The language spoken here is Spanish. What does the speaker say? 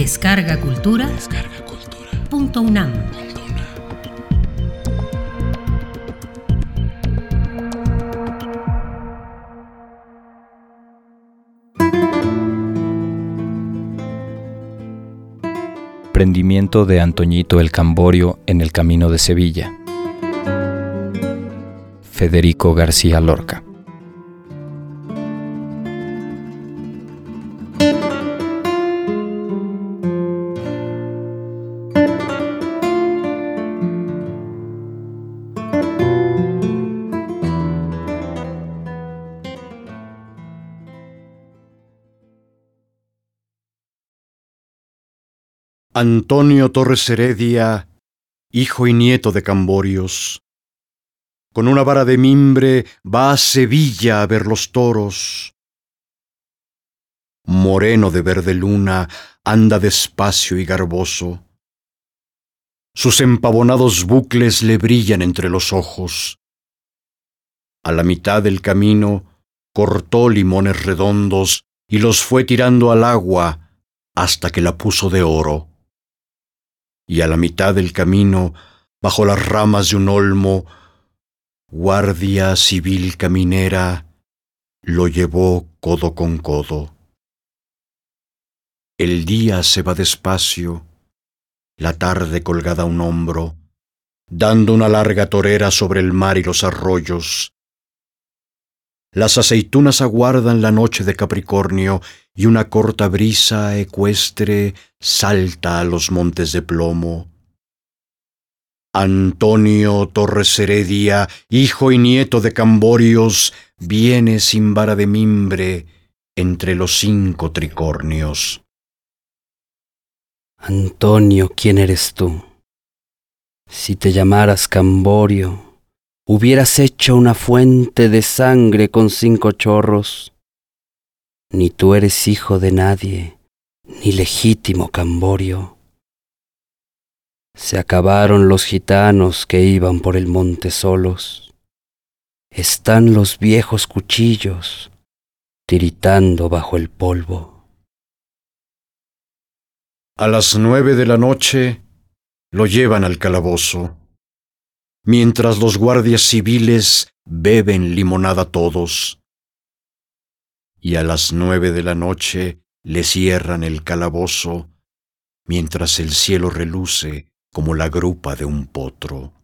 Descarga Cultura. Descarga Cultura. Punto UNAM. Prendimiento de Antoñito el Camborio en el camino de Sevilla. Federico García Lorca. Antonio Torres Heredia, hijo y nieto de Camborios, con una vara de mimbre va a Sevilla a ver los toros. Moreno de verde luna, anda despacio y garboso. Sus empavonados bucles le brillan entre los ojos. A la mitad del camino cortó limones redondos y los fue tirando al agua hasta que la puso de oro y a la mitad del camino, bajo las ramas de un olmo, guardia civil caminera lo llevó codo con codo. El día se va despacio, la tarde colgada a un hombro, dando una larga torera sobre el mar y los arroyos. Las aceitunas aguardan la noche de Capricornio y una corta brisa ecuestre salta a los montes de plomo. Antonio Torres Heredia, hijo y nieto de Camborios, viene sin vara de mimbre entre los cinco tricornios. Antonio, ¿quién eres tú? Si te llamaras Camborio, hubieras hecho una fuente de sangre con cinco chorros. Ni tú eres hijo de nadie, ni legítimo Camborio. Se acabaron los gitanos que iban por el monte solos. Están los viejos cuchillos tiritando bajo el polvo. A las nueve de la noche lo llevan al calabozo mientras los guardias civiles beben limonada todos. Y a las nueve de la noche le cierran el calabozo, mientras el cielo reluce como la grupa de un potro.